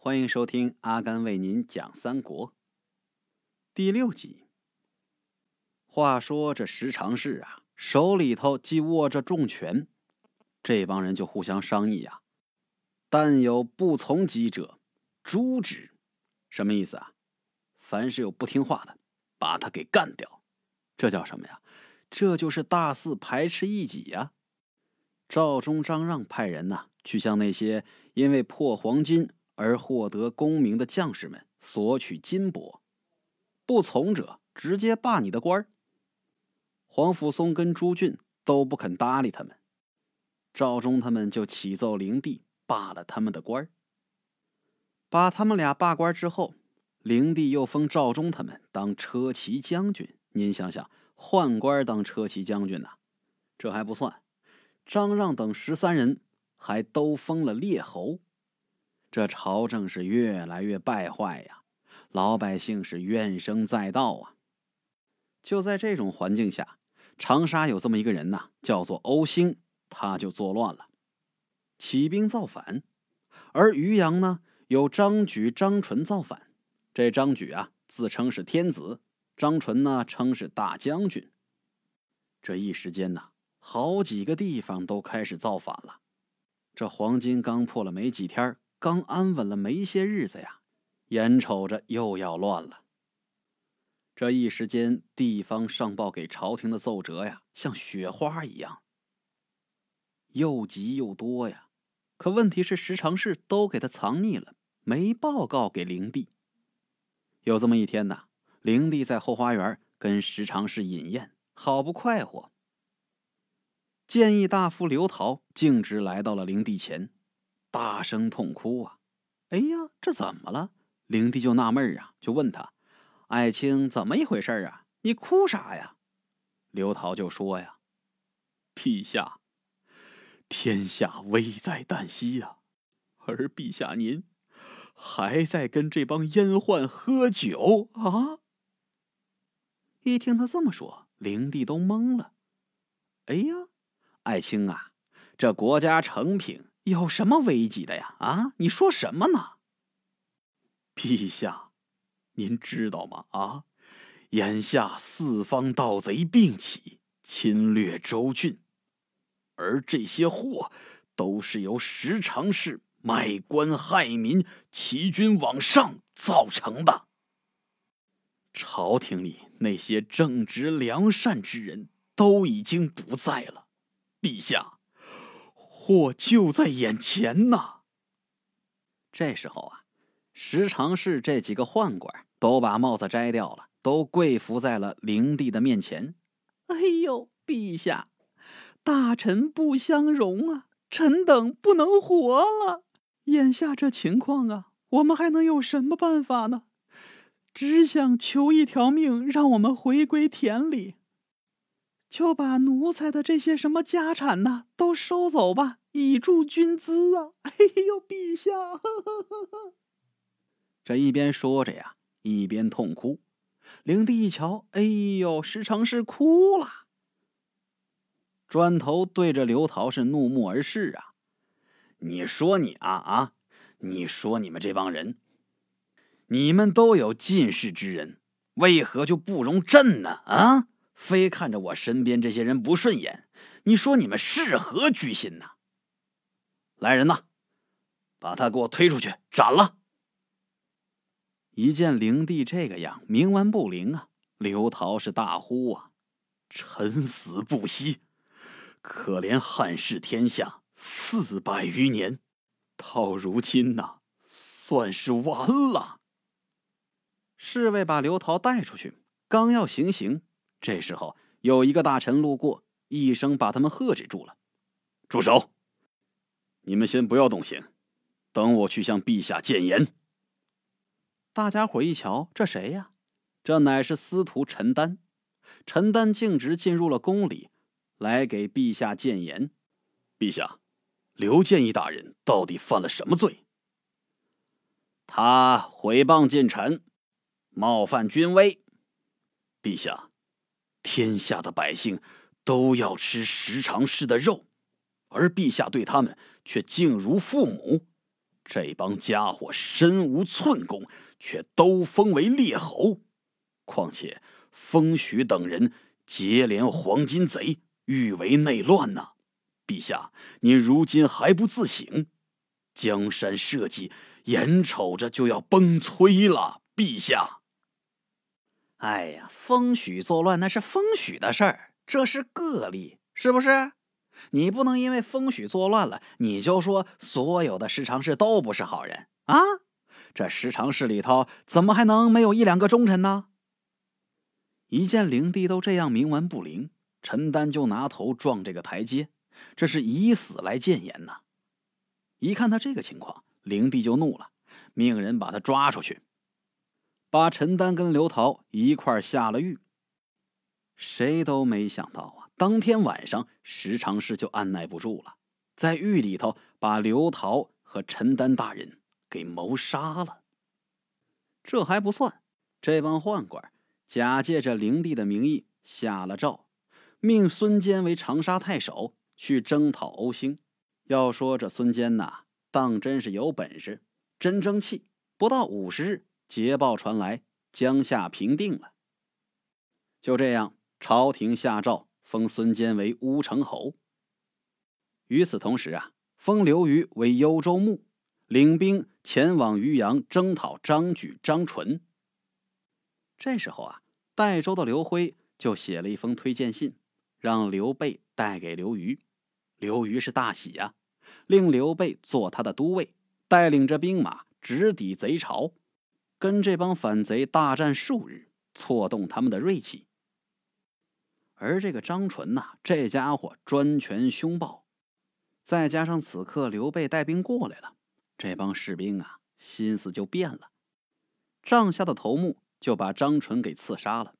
欢迎收听阿甘为您讲三国第六集。话说这十常侍啊，手里头既握着重权，这帮人就互相商议呀：但有不从己者，诛之。什么意思啊？凡是有不听话的，把他给干掉。这叫什么呀？这就是大肆排斥异己呀！赵忠、张让派人呐，去向那些因为破黄金而获得功名的将士们索取金帛，不从者直接罢你的官黄甫松跟朱俊都不肯搭理他们，赵忠他们就启奏灵帝罢了他们的官把他们俩罢官之后，灵帝又封赵忠他们当车骑将军。您想想，宦官当车骑将军呐，这还不算，张让等十三人还都封了列侯。这朝政是越来越败坏呀，老百姓是怨声载道啊。就在这种环境下，长沙有这么一个人呐，叫做欧兴，他就作乱了，起兵造反。而渔阳呢，有张举、张纯造反。这张举啊，自称是天子；张纯呢，称是大将军。这一时间呐，好几个地方都开始造反了。这黄金刚破了没几天。刚安稳了没些日子呀，眼瞅着又要乱了。这一时间，地方上报给朝廷的奏折呀，像雪花一样，又急又多呀。可问题是，十常侍都给他藏匿了，没报告给灵帝。有这么一天呐，灵帝在后花园跟十常侍饮宴，好不快活。建议大夫刘陶径直来到了灵帝前。大声痛哭啊！哎呀，这怎么了？灵帝就纳闷啊，就问他：“爱卿怎么一回事啊？你哭啥呀？”刘桃就说：“呀，陛下，天下危在旦夕呀，而陛下您还在跟这帮阉宦喝酒啊！”一听他这么说，灵帝都懵了。哎呀，爱卿啊，这国家成品。有什么危急的呀？啊，你说什么呢？陛下，您知道吗？啊，眼下四方盗贼并起，侵略州郡，而这些祸都是由十常侍卖官害民、欺君罔上造成的。朝廷里那些正直良善之人都已经不在了，陛下。祸就在眼前呐！这时候啊，十常侍这几个宦官都把帽子摘掉了，都跪伏在了灵帝的面前。哎呦，陛下，大臣不相容啊！臣等不能活了。眼下这情况啊，我们还能有什么办法呢？只想求一条命，让我们回归田里。就把奴才的这些什么家产呐，都收走吧，以助军资啊！哎呦，陛下！这一边说着呀，一边痛哭。灵帝一瞧，哎呦，十常是哭了，转头对着刘陶是怒目而视啊！你说你啊啊！你说你们这帮人，你们都有进士之人，为何就不容朕呢？啊！非看着我身边这些人不顺眼，你说你们是何居心呐？来人呐，把他给我推出去斩了！一见灵帝这个样，冥顽不灵啊！刘陶是大呼啊：“臣死不息！可怜汉室天下四百余年，到如今呐，算是完了。”侍卫把刘陶带出去，刚要行刑。这时候，有一个大臣路过，一声把他们喝止住了：“住手！你们先不要动刑，等我去向陛下谏言。”大家伙一瞧，这谁呀？这乃是司徒陈丹。陈丹径直进入了宫里，来给陛下谏言：“陛下，刘建义大人到底犯了什么罪？”他毁谤近臣，冒犯君威。陛下。天下的百姓都要吃十常侍的肉，而陛下对他们却敬如父母，这帮家伙身无寸功，却都封为列侯。况且封许等人结连黄金贼，欲为内乱呢。陛下，您如今还不自省？江山社稷眼瞅着就要崩摧了。陛下，哎呀，风许作乱那是风许的事儿，这是个例，是不是？你不能因为风许作乱了，你就说所有的十常侍都不是好人啊？这十常侍里头怎么还能没有一两个忠臣呢？一见灵帝都这样冥顽不灵，陈丹就拿头撞这个台阶，这是以死来谏言呐！一看他这个情况，灵帝就怒了，命人把他抓出去，把陈丹跟刘桃一块下了狱。谁都没想到啊！当天晚上，石常侍就按耐不住了，在狱里头把刘桃和陈丹大人给谋杀了。这还不算，这帮宦官假借着灵帝的名义下了诏，命孙坚为长沙太守，去征讨欧兴。要说这孙坚呐，当真是有本事，真争气。不到五十日，捷报传来，江夏平定了。就这样，朝廷下诏。封孙坚为乌程侯。与此同时啊，封刘虞为幽州牧，领兵前往渔阳征讨张举、张纯。这时候啊，代州的刘辉就写了一封推荐信，让刘备带给刘虞。刘虞是大喜呀，令刘备做他的都尉，带领着兵马直抵贼巢，跟这帮反贼大战数日，挫动他们的锐气。而这个张纯呐，这家伙专权凶暴，再加上此刻刘备带兵过来了，这帮士兵啊心思就变了，帐下的头目就把张纯给刺杀了，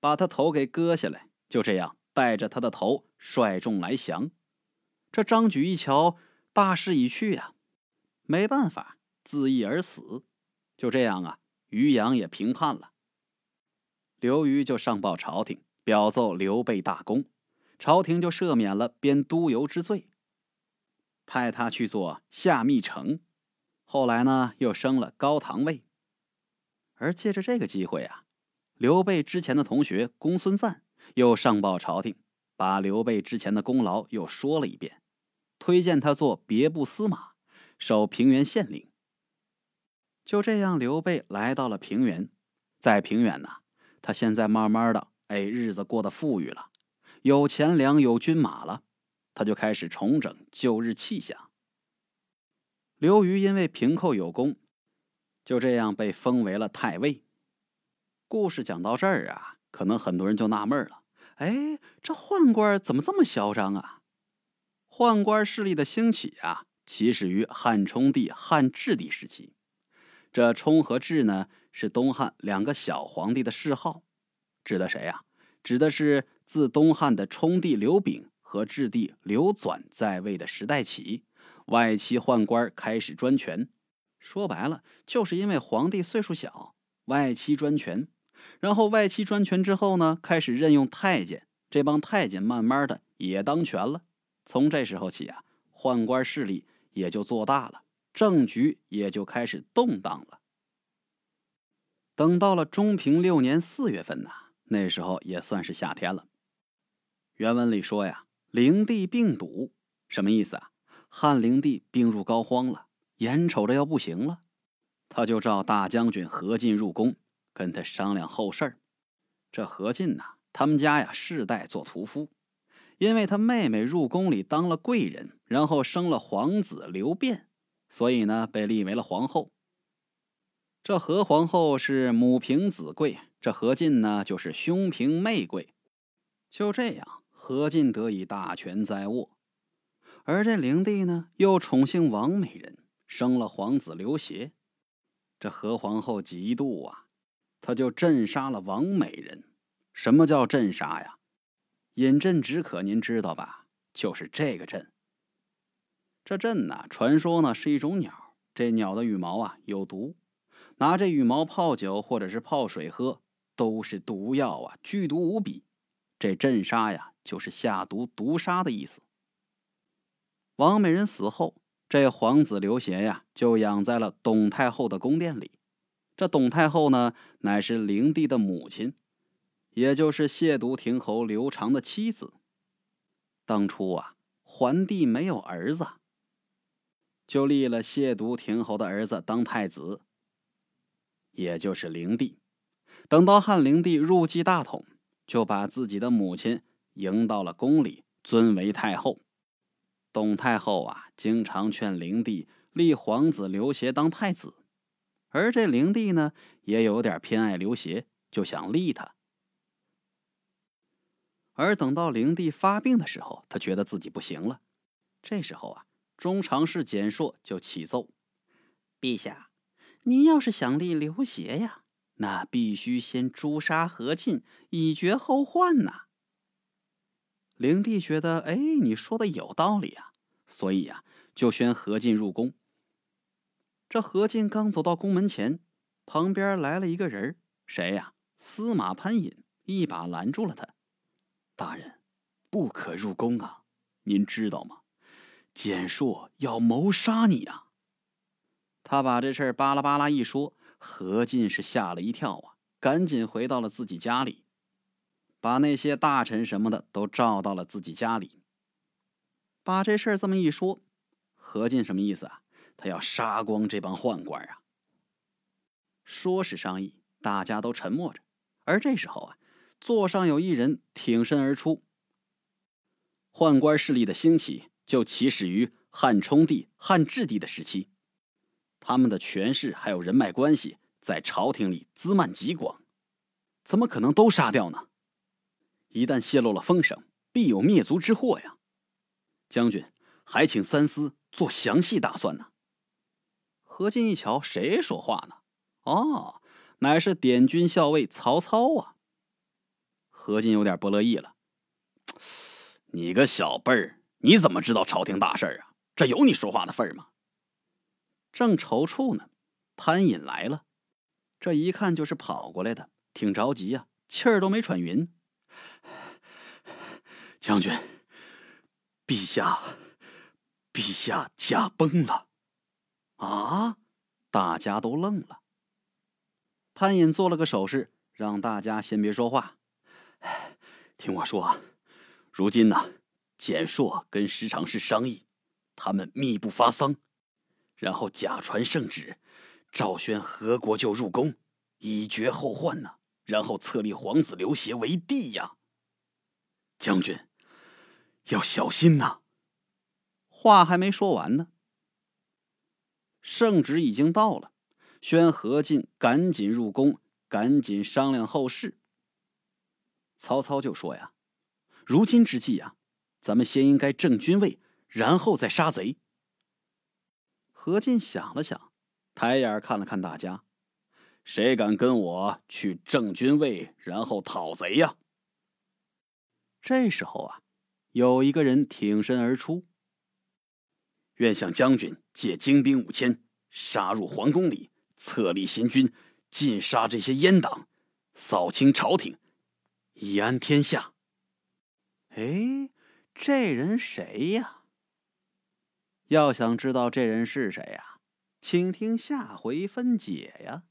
把他头给割下来，就这样带着他的头率众来降。这张举一瞧，大势已去呀，没办法，自缢而死。就这样啊，于阳也平叛了。刘虞就上报朝廷。表奏刘备大功，朝廷就赦免了编督邮之罪，派他去做下密丞。后来呢，又升了高堂尉。而借着这个机会啊，刘备之前的同学公孙瓒又上报朝廷，把刘备之前的功劳又说了一遍，推荐他做别部司马，守平原县令。就这样，刘备来到了平原，在平原呢，他现在慢慢的。哎，日子过得富裕了，有钱粮，有军马了，他就开始重整旧日气象。刘虞因为平寇有功，就这样被封为了太尉。故事讲到这儿啊，可能很多人就纳闷了：哎，这宦官怎么这么嚣张啊？宦官势力的兴起啊，起始于汉冲帝、汉质帝时期。这冲和质呢，是东汉两个小皇帝的谥号。指的谁呀？指的是自东汉的冲帝刘炳和质帝刘纂在位的时代起，外戚宦官开始专权。说白了，就是因为皇帝岁数小，外戚专权。然后外戚专权之后呢，开始任用太监，这帮太监慢慢的也当权了。从这时候起啊，宦官势力也就做大了，政局也就开始动荡了。等到了中平六年四月份呐。那时候也算是夏天了。原文里说呀，灵帝病笃，什么意思啊？汉灵帝病入膏肓了，眼瞅着要不行了，他就召大将军何进入宫，跟他商量后事儿。这何进呐，他们家呀世代做屠夫，因为他妹妹入宫里当了贵人，然后生了皇子刘辩，所以呢被立为了皇后。这何皇后是母凭子贵。这何进呢，就是兄凭妹贵，就这样，何进得以大权在握。而这灵帝呢，又宠幸王美人，生了皇子刘协。这何皇后嫉妒啊，她就镇杀了王美人。什么叫镇杀呀？饮鸩止渴，您知道吧？就是这个鸩。这鸩呢，传说呢是一种鸟，这鸟的羽毛啊有毒，拿这羽毛泡酒或者是泡水喝。都是毒药啊，剧毒无比。这镇杀呀，就是下毒毒杀的意思。王美人死后，这皇子刘协呀，就养在了董太后的宫殿里。这董太后呢，乃是灵帝的母亲，也就是亵渎亭侯刘长的妻子。当初啊，桓帝没有儿子，就立了亵渎亭侯的儿子当太子，也就是灵帝。等到汉灵帝入继大统，就把自己的母亲迎到了宫里，尊为太后。董太后啊，经常劝灵帝立皇子刘协当太子，而这灵帝呢，也有点偏爱刘协，就想立他。而等到灵帝发病的时候，他觉得自己不行了。这时候啊，中常侍简硕就启奏：“陛下，您要是想立刘协呀，那必须先诛杀何进，以绝后患呐。”灵帝觉得，哎，你说的有道理啊，所以呀，就宣何进入宫。这何进刚走到宫门前，旁边来了一个人，谁呀？司马潘隐一把拦住了他。大人，不可入宫啊！您知道吗？简硕要谋杀你呀！他把这事儿巴拉巴拉一说，何进是吓了一跳啊，赶紧回到了自己家里。把那些大臣什么的都召到了自己家里。把这事儿这么一说，何进什么意思啊？他要杀光这帮宦官啊！说是商议，大家都沉默着。而这时候啊，座上有一人挺身而出。宦官势力的兴起，就起始于汉冲帝、汉质帝的时期，他们的权势还有人脉关系，在朝廷里滋蔓极广，怎么可能都杀掉呢？一旦泄露了风声，必有灭族之祸呀！将军，还请三思，做详细打算呢。何进一瞧，谁说话呢？哦，乃是点军校尉曹操啊！何进有点不乐意了：“ 你个小辈儿，你怎么知道朝廷大事啊？这有你说话的份儿吗？”正踌躇呢，潘隐来了，这一看就是跑过来的，挺着急呀，气儿都没喘匀。将军，陛下，陛下驾崩了！啊！大家都愣了。潘隐做了个手势，让大家先别说话。听我说，如今呢，简硕跟时常侍商议，他们密不发丧，然后假传圣旨，诏宣何国舅入宫，以绝后患呢。然后册立皇子刘协为帝呀。将军。要小心呐！话还没说完呢，圣旨已经到了，宣何进赶紧入宫，赶紧商量后事。曹操就说：“呀，如今之计啊，咱们先应该正军位，然后再杀贼。”何进想了想，抬眼看了看大家，谁敢跟我去正军位，然后讨贼呀？这时候啊。有一个人挺身而出，愿向将军借精兵五千，杀入皇宫里，册立新君，尽杀这些阉党，扫清朝廷，以安天下。哎，这人谁呀？要想知道这人是谁呀，请听下回分解呀。